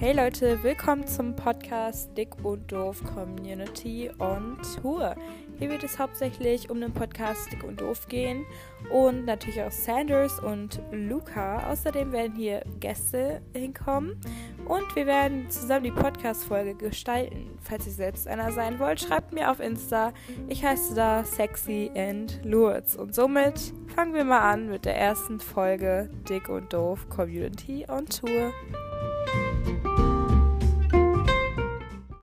Hey Leute, willkommen zum Podcast Dick und Doof Community on Tour. Hier wird es hauptsächlich um den Podcast Dick und Doof gehen und natürlich auch Sanders und Luca. Außerdem werden hier Gäste hinkommen und wir werden zusammen die Podcast-Folge gestalten. Falls ihr selbst einer sein wollt, schreibt mir auf Insta. Ich heiße da Sexy and Lourdes. Und somit fangen wir mal an mit der ersten Folge Dick und Doof Community on Tour.